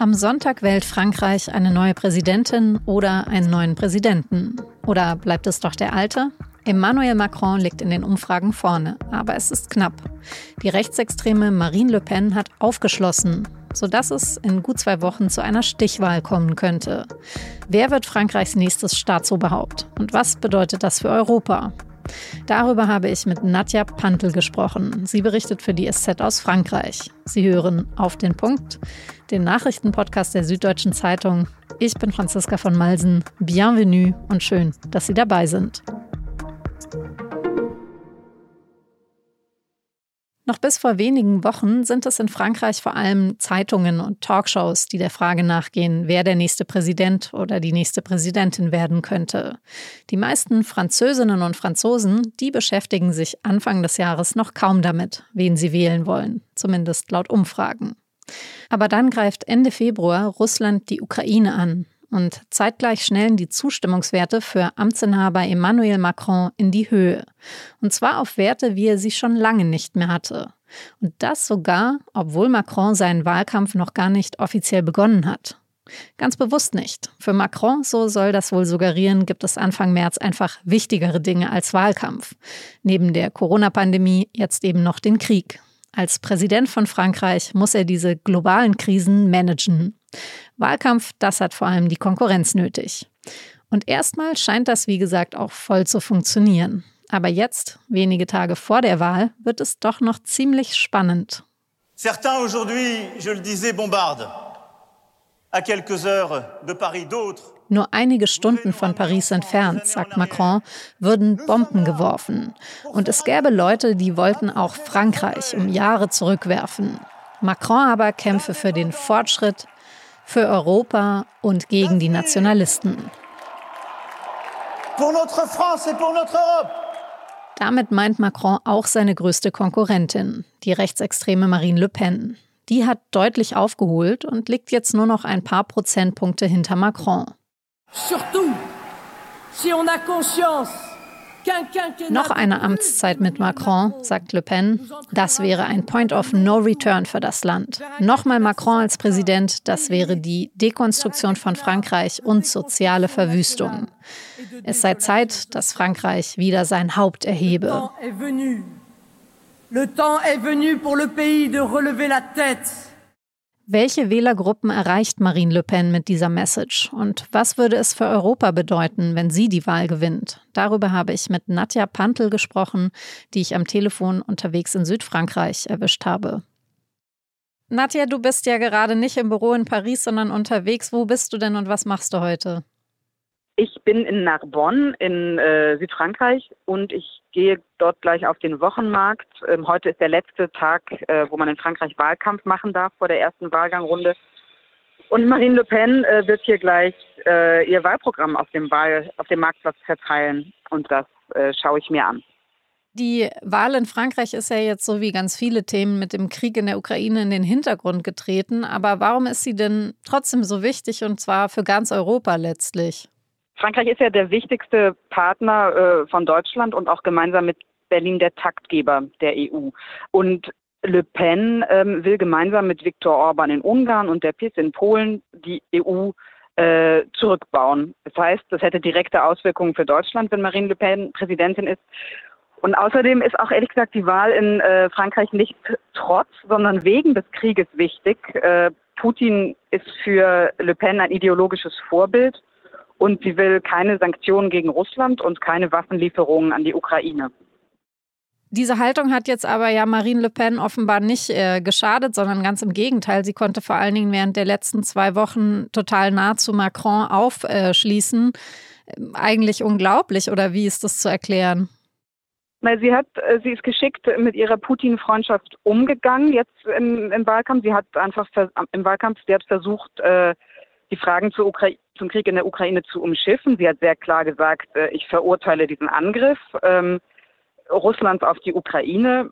Am Sonntag wählt Frankreich eine neue Präsidentin oder einen neuen Präsidenten. Oder bleibt es doch der alte? Emmanuel Macron liegt in den Umfragen vorne, aber es ist knapp. Die rechtsextreme Marine Le Pen hat aufgeschlossen, sodass es in gut zwei Wochen zu einer Stichwahl kommen könnte. Wer wird Frankreichs nächstes Staatsoberhaupt? Und was bedeutet das für Europa? Darüber habe ich mit Nadja Pantel gesprochen. Sie berichtet für die SZ aus Frankreich. Sie hören auf den Punkt, den Nachrichtenpodcast der Süddeutschen Zeitung. Ich bin Franziska von Malsen. Bienvenue und schön, dass Sie dabei sind. Noch bis vor wenigen Wochen sind es in Frankreich vor allem Zeitungen und Talkshows, die der Frage nachgehen, wer der nächste Präsident oder die nächste Präsidentin werden könnte. Die meisten Französinnen und Franzosen, die beschäftigen sich Anfang des Jahres noch kaum damit, wen sie wählen wollen, zumindest laut Umfragen. Aber dann greift Ende Februar Russland die Ukraine an und zeitgleich schnellen die Zustimmungswerte für Amtsinhaber Emmanuel Macron in die Höhe. Und zwar auf Werte, wie er sie schon lange nicht mehr hatte. Und das sogar, obwohl Macron seinen Wahlkampf noch gar nicht offiziell begonnen hat. Ganz bewusst nicht. Für Macron, so soll das wohl suggerieren, gibt es Anfang März einfach wichtigere Dinge als Wahlkampf. Neben der Corona-Pandemie jetzt eben noch den Krieg. Als Präsident von Frankreich muss er diese globalen Krisen managen. Wahlkampf, das hat vor allem die Konkurrenz nötig. Und erstmal scheint das, wie gesagt, auch voll zu funktionieren. Aber jetzt, wenige Tage vor der Wahl, wird es doch noch ziemlich spannend. Certains aujourd'hui, je le disais, bombardent. À quelques heures de Paris, d'autres nur einige Stunden von Paris entfernt, sagt Macron, würden Bomben geworfen. Und es gäbe Leute, die wollten auch Frankreich um Jahre zurückwerfen. Macron aber kämpfe für den Fortschritt, für Europa und gegen die Nationalisten. Damit meint Macron auch seine größte Konkurrentin, die rechtsextreme Marine Le Pen. Die hat deutlich aufgeholt und liegt jetzt nur noch ein paar Prozentpunkte hinter Macron. Noch eine Amtszeit mit Macron, sagt Le Pen, das wäre ein Point of No Return für das Land. Nochmal Macron als Präsident, das wäre die Dekonstruktion von Frankreich und soziale Verwüstung. Es sei Zeit, dass Frankreich wieder sein Haupt erhebe. Le temps est venu pour le pays de relever la tête. Welche Wählergruppen erreicht Marine Le Pen mit dieser Message? Und was würde es für Europa bedeuten, wenn sie die Wahl gewinnt? Darüber habe ich mit Nadja Pantel gesprochen, die ich am Telefon unterwegs in Südfrankreich erwischt habe. Nadja, du bist ja gerade nicht im Büro in Paris, sondern unterwegs. Wo bist du denn und was machst du heute? Ich bin in Narbonne in äh, Südfrankreich und ich gehe dort gleich auf den Wochenmarkt. Ähm, heute ist der letzte Tag, äh, wo man in Frankreich Wahlkampf machen darf vor der ersten Wahlgangrunde. Und Marine Le Pen äh, wird hier gleich äh, ihr Wahlprogramm auf dem, Wahl, auf dem Marktplatz verteilen und das äh, schaue ich mir an. Die Wahl in Frankreich ist ja jetzt so wie ganz viele Themen mit dem Krieg in der Ukraine in den Hintergrund getreten. Aber warum ist sie denn trotzdem so wichtig und zwar für ganz Europa letztlich? Frankreich ist ja der wichtigste Partner äh, von Deutschland und auch gemeinsam mit Berlin der Taktgeber der EU. Und Le Pen ähm, will gemeinsam mit Viktor Orban in Ungarn und der PIS in Polen die EU äh, zurückbauen. Das heißt, das hätte direkte Auswirkungen für Deutschland, wenn Marine Le Pen Präsidentin ist. Und außerdem ist auch ehrlich gesagt die Wahl in äh, Frankreich nicht trotz, sondern wegen des Krieges wichtig. Äh, Putin ist für Le Pen ein ideologisches Vorbild und sie will keine Sanktionen gegen Russland und keine Waffenlieferungen an die Ukraine. Diese Haltung hat jetzt aber ja Marine Le Pen offenbar nicht äh, geschadet, sondern ganz im Gegenteil. Sie konnte vor allen Dingen während der letzten zwei Wochen total nah zu Macron aufschließen. Äh, Eigentlich unglaublich, oder wie ist das zu erklären? Weil sie hat, äh, sie ist geschickt mit ihrer Putin-Freundschaft umgegangen jetzt im, im, Wahlkampf. Sie hat einfach im Wahlkampf, sie hat versucht, äh, die Fragen zur Ukra zum Krieg in der Ukraine zu umschiffen. Sie hat sehr klar gesagt, äh, ich verurteile diesen Angriff ähm, Russlands auf die Ukraine.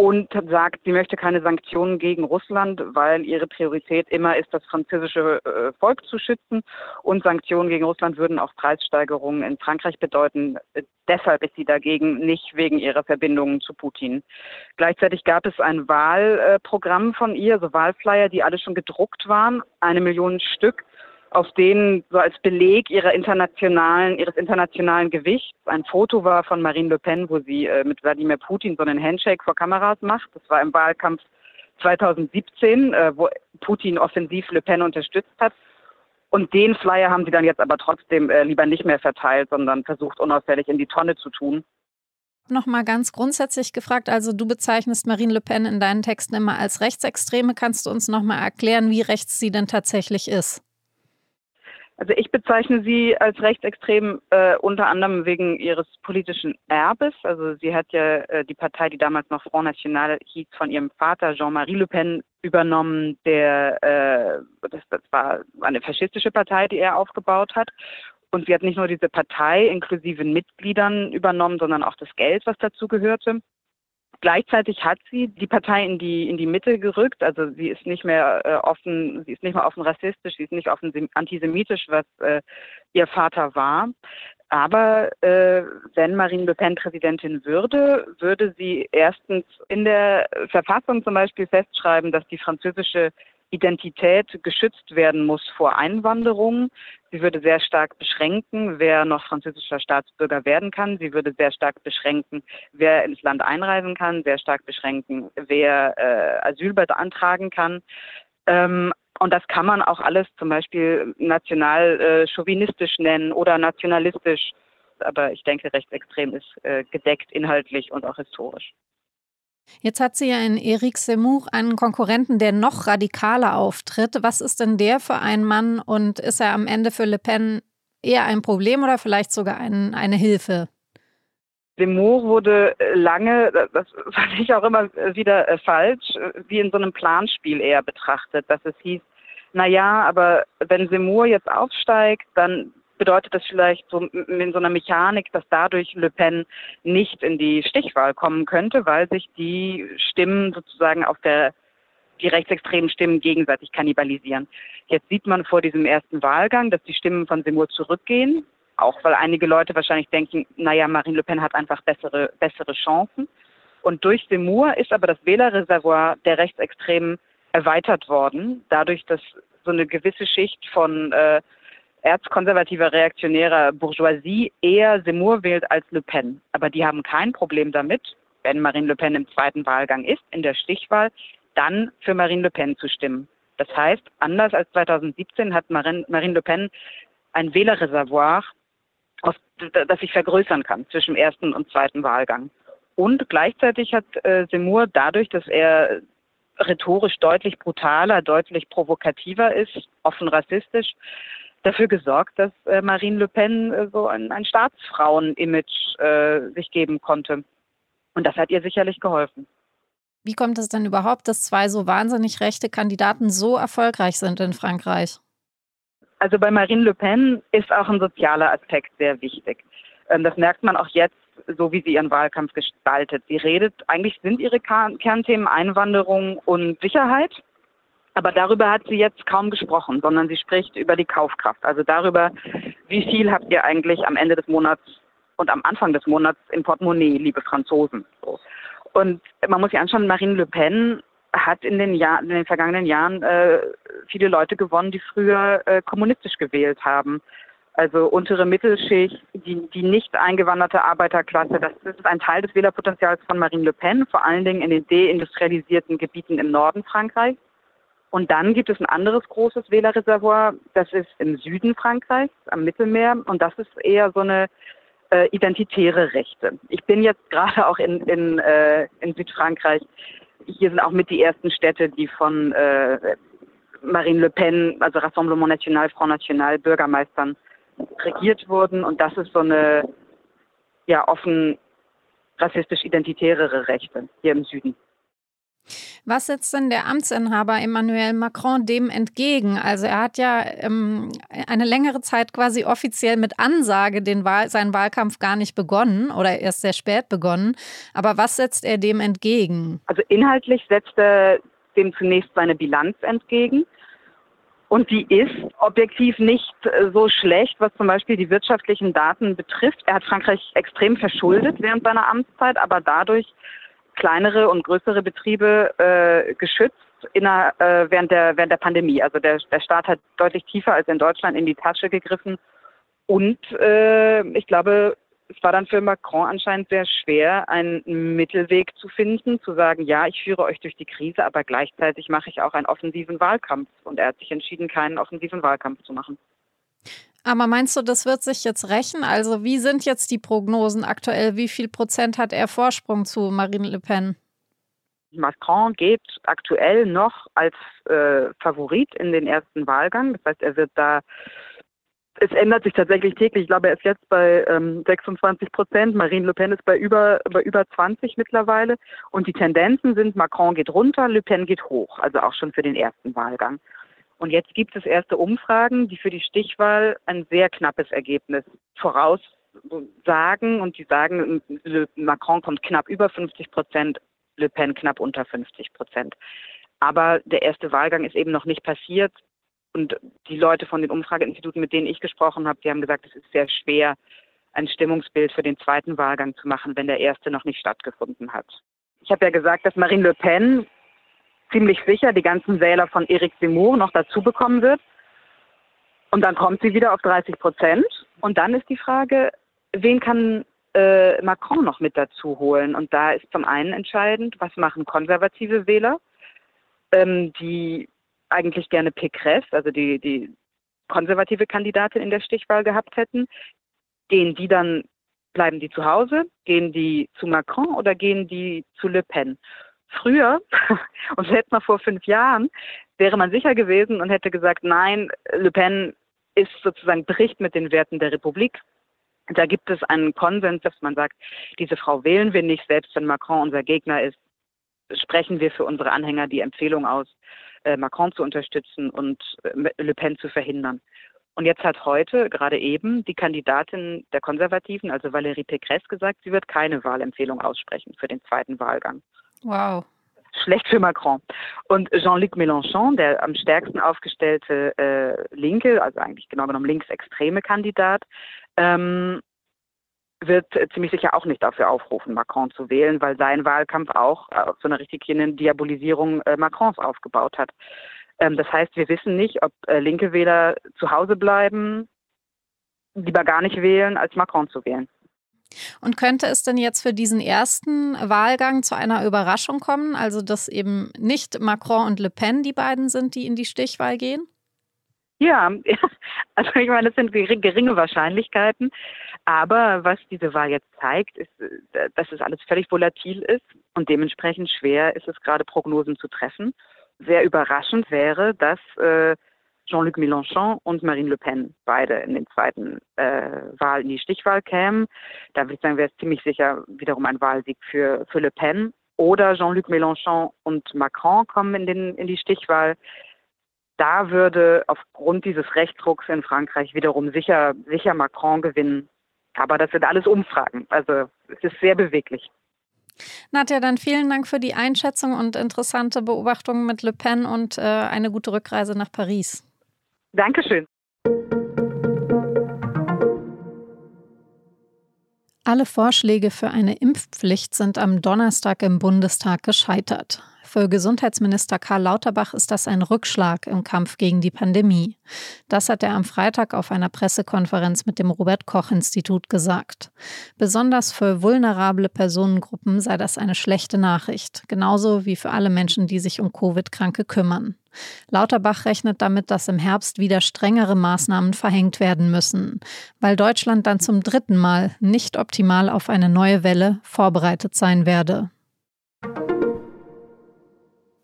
Und sagt, sie möchte keine Sanktionen gegen Russland, weil ihre Priorität immer ist, das französische äh, Volk zu schützen. Und Sanktionen gegen Russland würden auch Preissteigerungen in Frankreich bedeuten. Deshalb ist sie dagegen, nicht wegen ihrer Verbindungen zu Putin. Gleichzeitig gab es ein Wahlprogramm von ihr, so Wahlflyer, die alle schon gedruckt waren, eine Million Stück auf denen so als Beleg ihrer internationalen, ihres internationalen Gewichts ein Foto war von Marine Le Pen, wo sie äh, mit Wladimir Putin so einen Handshake vor Kameras macht. Das war im Wahlkampf 2017, äh, wo Putin offensiv Le Pen unterstützt hat. Und den Flyer haben sie dann jetzt aber trotzdem äh, lieber nicht mehr verteilt, sondern versucht unauffällig in die Tonne zu tun. Nochmal ganz grundsätzlich gefragt, also du bezeichnest Marine Le Pen in deinen Texten immer als Rechtsextreme. Kannst du uns nochmal erklären, wie rechts sie denn tatsächlich ist? Also ich bezeichne sie als rechtsextrem äh, unter anderem wegen ihres politischen Erbes. Also sie hat ja äh, die Partei, die damals noch Front National hieß, von ihrem Vater Jean-Marie Le Pen übernommen. Der äh, das, das war eine faschistische Partei, die er aufgebaut hat. Und sie hat nicht nur diese Partei inklusive Mitgliedern übernommen, sondern auch das Geld, was dazu gehörte. Gleichzeitig hat sie die Partei in die in die Mitte gerückt. Also sie ist nicht mehr äh, offen, sie ist nicht mehr offen rassistisch, sie ist nicht offen antisemitisch, was äh, ihr Vater war. Aber äh, wenn Marine Le Pen Präsidentin würde, würde sie erstens in der Verfassung zum Beispiel festschreiben, dass die französische Identität geschützt werden muss vor Einwanderung. Sie würde sehr stark beschränken, wer noch französischer Staatsbürger werden kann. Sie würde sehr stark beschränken, wer ins Land einreisen kann, sehr stark beschränken, wer äh, Asyl beantragen kann. Ähm, und das kann man auch alles zum Beispiel national äh, chauvinistisch nennen oder nationalistisch. Aber ich denke, rechtsextrem ist äh, gedeckt inhaltlich und auch historisch. Jetzt hat sie ja in Eric Zemmour einen Konkurrenten, der noch radikaler auftritt. Was ist denn der für ein Mann und ist er am Ende für Le Pen eher ein Problem oder vielleicht sogar ein, eine Hilfe? Zemmour wurde lange, das fand ich auch immer wieder äh, falsch, wie in so einem Planspiel eher betrachtet, dass es hieß, na ja, aber wenn Zemmour jetzt aufsteigt, dann bedeutet das vielleicht so in so einer Mechanik, dass dadurch Le Pen nicht in die Stichwahl kommen könnte, weil sich die Stimmen sozusagen auf der die rechtsextremen Stimmen gegenseitig kannibalisieren. Jetzt sieht man vor diesem ersten Wahlgang, dass die Stimmen von Seymour zurückgehen, auch weil einige Leute wahrscheinlich denken, naja, Marine Le Pen hat einfach bessere, bessere Chancen. Und durch Seymour ist aber das Wählerreservoir der Rechtsextremen erweitert worden, dadurch, dass so eine gewisse Schicht von äh, erzkonservativer reaktionärer Bourgeoisie eher Seymour wählt als Le Pen. Aber die haben kein Problem damit, wenn Marine Le Pen im zweiten Wahlgang ist, in der Stichwahl, dann für Marine Le Pen zu stimmen. Das heißt, anders als 2017 hat Marine, Marine Le Pen ein Wählerreservoir, das sich vergrößern kann zwischen ersten und zweiten Wahlgang. Und gleichzeitig hat äh, Seymour dadurch, dass er rhetorisch deutlich brutaler, deutlich provokativer ist, offen rassistisch, dafür gesorgt, dass äh, Marine Le Pen äh, so ein, ein Staatsfrauen-Image äh, sich geben konnte. Und das hat ihr sicherlich geholfen. Wie kommt es denn überhaupt, dass zwei so wahnsinnig rechte Kandidaten so erfolgreich sind in Frankreich? Also bei Marine Le Pen ist auch ein sozialer Aspekt sehr wichtig. Ähm, das merkt man auch jetzt, so wie sie ihren Wahlkampf gestaltet. Sie redet, eigentlich sind ihre Kernthemen Einwanderung und Sicherheit. Aber darüber hat sie jetzt kaum gesprochen, sondern sie spricht über die Kaufkraft. Also darüber, wie viel habt ihr eigentlich am Ende des Monats und am Anfang des Monats im Portemonnaie, liebe Franzosen. Und man muss sich anschauen, Marine Le Pen hat in den, Jahr, in den vergangenen Jahren äh, viele Leute gewonnen, die früher äh, kommunistisch gewählt haben. Also untere Mittelschicht, die, die nicht eingewanderte Arbeiterklasse, das ist ein Teil des Wählerpotenzials von Marine Le Pen, vor allen Dingen in den deindustrialisierten Gebieten im Norden Frankreichs. Und dann gibt es ein anderes großes Wählerreservoir, das ist im Süden Frankreichs, am Mittelmeer. Und das ist eher so eine äh, identitäre Rechte. Ich bin jetzt gerade auch in, in, äh, in Südfrankreich. Hier sind auch mit die ersten Städte, die von äh, Marine Le Pen, also Rassemblement National, Front National, Bürgermeistern regiert wurden. Und das ist so eine ja offen rassistisch-identitärere Rechte hier im Süden. Was setzt denn der Amtsinhaber Emmanuel Macron dem entgegen? Also er hat ja ähm, eine längere Zeit quasi offiziell mit Ansage den Wahl seinen Wahlkampf gar nicht begonnen oder erst sehr spät begonnen. Aber was setzt er dem entgegen? Also inhaltlich setzt er dem zunächst seine Bilanz entgegen. Und die ist objektiv nicht äh, so schlecht, was zum Beispiel die wirtschaftlichen Daten betrifft. Er hat Frankreich extrem verschuldet während seiner Amtszeit, aber dadurch kleinere und größere Betriebe äh, geschützt in der, äh, während, der, während der Pandemie. Also der, der Staat hat deutlich tiefer als in Deutschland in die Tasche gegriffen. Und äh, ich glaube, es war dann für Macron anscheinend sehr schwer, einen Mittelweg zu finden, zu sagen, ja, ich führe euch durch die Krise, aber gleichzeitig mache ich auch einen offensiven Wahlkampf. Und er hat sich entschieden, keinen offensiven Wahlkampf zu machen. Aber meinst du, das wird sich jetzt rächen? Also wie sind jetzt die Prognosen aktuell? Wie viel Prozent hat er Vorsprung zu Marine Le Pen? Macron geht aktuell noch als äh, Favorit in den ersten Wahlgang. Das heißt, er wird da, es ändert sich tatsächlich täglich. Ich glaube, er ist jetzt bei ähm, 26 Prozent. Marine Le Pen ist bei über, bei über 20 mittlerweile. Und die Tendenzen sind, Macron geht runter, Le Pen geht hoch. Also auch schon für den ersten Wahlgang. Und jetzt gibt es erste Umfragen, die für die Stichwahl ein sehr knappes Ergebnis voraussagen. Und die sagen, Macron kommt knapp über 50 Prozent, Le Pen knapp unter 50 Prozent. Aber der erste Wahlgang ist eben noch nicht passiert. Und die Leute von den Umfrageinstituten, mit denen ich gesprochen habe, die haben gesagt, es ist sehr schwer, ein Stimmungsbild für den zweiten Wahlgang zu machen, wenn der erste noch nicht stattgefunden hat. Ich habe ja gesagt, dass Marine Le Pen ziemlich sicher die ganzen Wähler von Eric Zemmour noch dazu bekommen wird. Und dann kommt sie wieder auf 30 Prozent. Und dann ist die Frage, wen kann äh, Macron noch mit dazu holen? Und da ist zum einen entscheidend, was machen konservative Wähler, ähm, die eigentlich gerne Pécresse, also die, die konservative Kandidatin in der Stichwahl gehabt hätten. Gehen die dann, bleiben die zu Hause? Gehen die zu Macron oder gehen die zu Le Pen? Früher, und selbst mal vor fünf Jahren, wäre man sicher gewesen und hätte gesagt, nein, Le Pen ist sozusagen bricht mit den Werten der Republik. Da gibt es einen Konsens, dass man sagt, diese Frau wählen wir nicht, selbst wenn Macron unser Gegner ist, sprechen wir für unsere Anhänger die Empfehlung aus, äh, Macron zu unterstützen und äh, Le Pen zu verhindern. Und jetzt hat heute, gerade eben, die Kandidatin der Konservativen, also Valérie Pécresse, gesagt, sie wird keine Wahlempfehlung aussprechen für den zweiten Wahlgang. Wow. Schlecht für Macron. Und Jean-Luc Mélenchon, der am stärksten aufgestellte äh, Linke, also eigentlich genau genommen linksextreme Kandidat, ähm, wird ziemlich sicher auch nicht dafür aufrufen, Macron zu wählen, weil sein Wahlkampf auch auf so einer richtigen Diabolisierung äh, Macrons aufgebaut hat. Ähm, das heißt, wir wissen nicht, ob äh, linke Wähler zu Hause bleiben, lieber gar nicht wählen, als Macron zu wählen. Und könnte es denn jetzt für diesen ersten Wahlgang zu einer Überraschung kommen, also dass eben nicht Macron und Le Pen die beiden sind, die in die Stichwahl gehen? Ja, also ich meine, das sind geringe Wahrscheinlichkeiten. Aber was diese Wahl jetzt zeigt, ist, äh, dass es alles völlig volatil ist und dementsprechend schwer ist es gerade Prognosen zu treffen. Sehr überraschend wäre, dass äh, Jean-Luc Mélenchon und Marine Le Pen beide in den zweiten äh, Wahl in die Stichwahl kämen. Da würde ich sagen, wäre es ziemlich sicher wiederum ein Wahlsieg für, für Le Pen. Oder Jean-Luc Mélenchon und Macron kommen in, den, in die Stichwahl. Da würde aufgrund dieses Rechtsdrucks in Frankreich wiederum sicher, sicher Macron gewinnen. Aber das sind alles Umfragen. Also es ist sehr beweglich. Nadja, dann vielen Dank für die Einschätzung und interessante Beobachtungen mit Le Pen und äh, eine gute Rückreise nach Paris. Dankeschön. Alle Vorschläge für eine Impfpflicht sind am Donnerstag im Bundestag gescheitert. Für Gesundheitsminister Karl Lauterbach ist das ein Rückschlag im Kampf gegen die Pandemie. Das hat er am Freitag auf einer Pressekonferenz mit dem Robert Koch Institut gesagt. Besonders für vulnerable Personengruppen sei das eine schlechte Nachricht, genauso wie für alle Menschen, die sich um Covid-Kranke kümmern. Lauterbach rechnet damit, dass im Herbst wieder strengere Maßnahmen verhängt werden müssen, weil Deutschland dann zum dritten Mal nicht optimal auf eine neue Welle vorbereitet sein werde.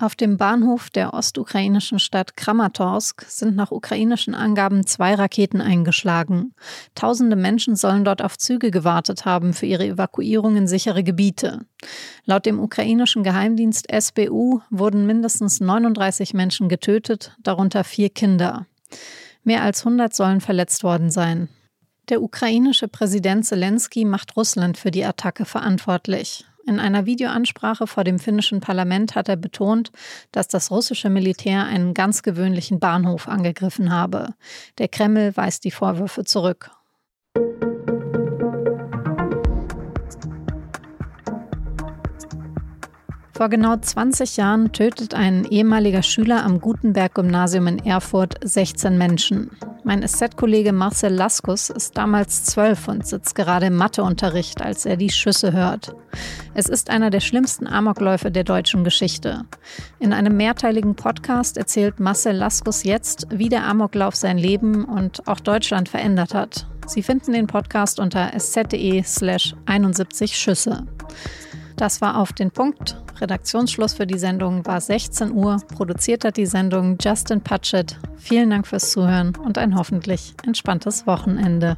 Auf dem Bahnhof der ostukrainischen Stadt Kramatorsk sind nach ukrainischen Angaben zwei Raketen eingeschlagen. Tausende Menschen sollen dort auf Züge gewartet haben für ihre Evakuierung in sichere Gebiete. Laut dem ukrainischen Geheimdienst SBU wurden mindestens 39 Menschen getötet, darunter vier Kinder. Mehr als 100 sollen verletzt worden sein. Der ukrainische Präsident Zelensky macht Russland für die Attacke verantwortlich. In einer Videoansprache vor dem finnischen Parlament hat er betont, dass das russische Militär einen ganz gewöhnlichen Bahnhof angegriffen habe. Der Kreml weist die Vorwürfe zurück. Vor genau 20 Jahren tötet ein ehemaliger Schüler am Gutenberg-Gymnasium in Erfurt 16 Menschen. Mein SZ-Kollege Marcel Laskus ist damals zwölf und sitzt gerade im Matheunterricht, als er die Schüsse hört. Es ist einer der schlimmsten Amokläufe der deutschen Geschichte. In einem mehrteiligen Podcast erzählt Marcel Laskus jetzt, wie der Amoklauf sein Leben und auch Deutschland verändert hat. Sie finden den Podcast unter sz.de slash 71 Schüsse. Das war auf den Punkt. Redaktionsschluss für die Sendung war 16 Uhr. Produziert hat die Sendung Justin Patchett. Vielen Dank fürs Zuhören und ein hoffentlich entspanntes Wochenende.